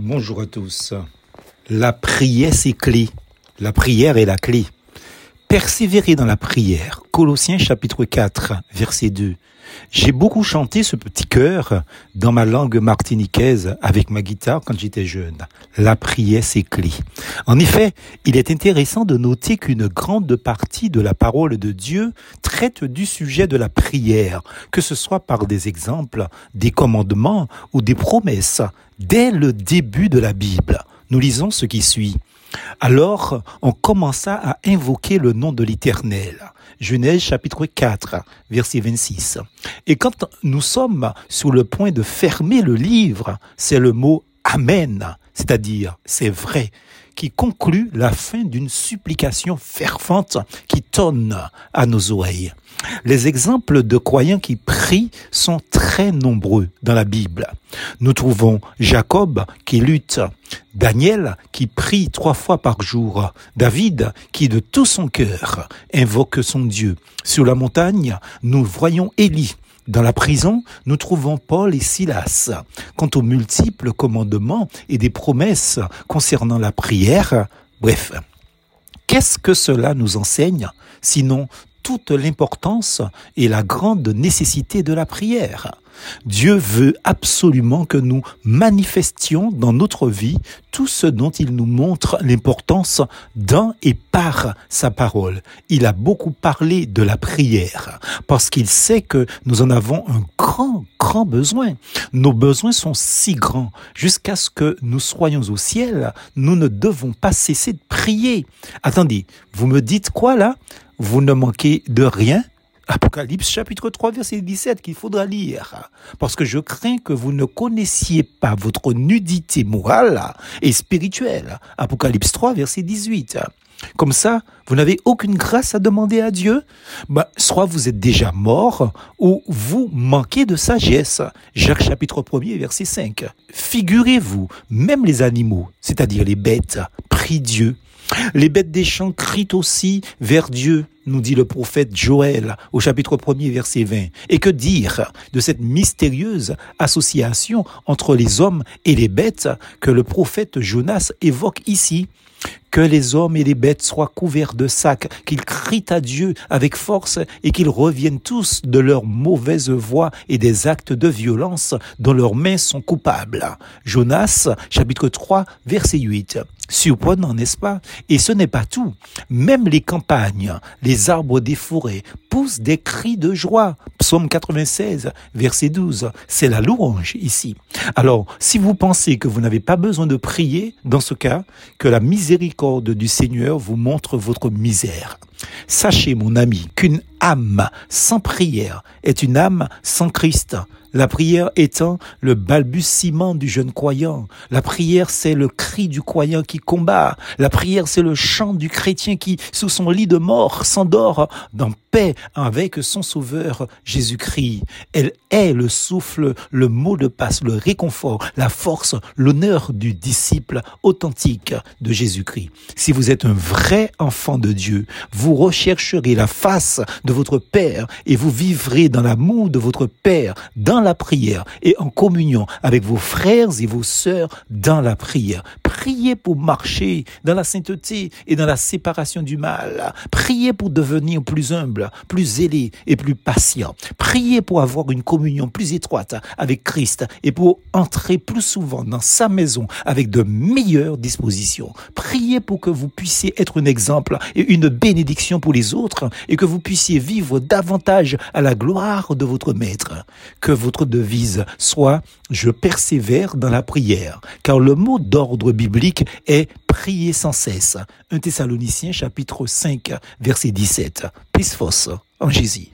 Bonjour à tous. La prière, c'est clé. La prière est la clé. Persévérer dans la prière. Colossiens chapitre 4, verset 2. J'ai beaucoup chanté ce petit chœur dans ma langue martiniquaise avec ma guitare quand j'étais jeune. La prière, c'est clé. En effet, il est intéressant de noter qu'une grande partie de la parole de Dieu traite du sujet de la prière, que ce soit par des exemples, des commandements ou des promesses, dès le début de la Bible. Nous lisons ce qui suit. Alors on commença à invoquer le nom de l'Éternel. Genèse chapitre 4, verset 26. Et quand nous sommes sur le point de fermer le livre, c'est le mot Amen, c'est-à-dire c'est vrai, qui conclut la fin d'une supplication fervente qui tonne à nos oreilles. Les exemples de croyants qui prient sont très nombreux dans la Bible. Nous trouvons Jacob qui lutte, Daniel qui prie trois fois par jour, David qui de tout son cœur invoque son Dieu. Sur la montagne, nous voyons Élie. Dans la prison, nous trouvons Paul et Silas. Quant aux multiples commandements et des promesses concernant la prière, bref, Qu'est-ce que cela nous enseigne sinon toute l'importance et la grande nécessité de la prière. Dieu veut absolument que nous manifestions dans notre vie tout ce dont il nous montre l'importance dans et par sa parole. Il a beaucoup parlé de la prière parce qu'il sait que nous en avons un grand, grand besoin. Nos besoins sont si grands jusqu'à ce que nous soyons au ciel. Nous ne devons pas cesser de prier. Attendez, vous me dites quoi là? Vous ne manquez de rien Apocalypse chapitre 3 verset 17 qu'il faudra lire. Parce que je crains que vous ne connaissiez pas votre nudité morale et spirituelle. Apocalypse 3 verset 18. Comme ça, vous n'avez aucune grâce à demander à Dieu? Bah, soit vous êtes déjà mort, ou vous manquez de sagesse. Jacques chapitre 1 verset 5. Figurez-vous, même les animaux, c'est-à-dire les bêtes, prient Dieu les bêtes des champs crient aussi vers Dieu, nous dit le prophète Joël au chapitre 1er verset 20. Et que dire de cette mystérieuse association entre les hommes et les bêtes que le prophète Jonas évoque ici? Que les hommes et les bêtes soient couverts de sacs, qu'ils crient à Dieu avec force et qu'ils reviennent tous de leurs mauvaises voies et des actes de violence dont leurs mains sont coupables. Jonas, chapitre 3, verset 8. Surprenant, n'est-ce pas? Et ce n'est pas tout. Même les campagnes, les arbres des forêts poussent des cris de joie. Psaume 96, verset 12. C'est la louange ici. Alors, si vous pensez que vous n'avez pas besoin de prier, dans ce cas, que la miséricorde du Seigneur vous montre votre misère. Sachez, mon ami, qu'une âme sans prière est une âme sans Christ. La prière étant le balbutiement du jeune croyant. La prière, c'est le cri du croyant qui combat. La prière, c'est le chant du chrétien qui, sous son lit de mort, s'endort dans paix avec son sauveur Jésus-Christ. Elle est le souffle, le mot de passe, le réconfort, la force, l'honneur du disciple authentique de Jésus-Christ. Si vous êtes un vrai enfant de Dieu, vous rechercherez la face de votre Père et vous vivrez dans l'amour de votre Père, la prière et en communion avec vos frères et vos sœurs dans la prière. Priez pour marcher dans la sainteté et dans la séparation du mal. Priez pour devenir plus humble, plus zélé et plus patient. Priez pour avoir une communion plus étroite avec Christ et pour entrer plus souvent dans sa maison avec de meilleures dispositions. Priez pour que vous puissiez être un exemple et une bénédiction pour les autres et que vous puissiez vivre davantage à la gloire de votre Maître. Que votre devise soit je persévère dans la prière, car le mot d'ordre biblique est prier sans cesse. 1 Thessaloniciens chapitre 5 verset 17. Plus en Jésus.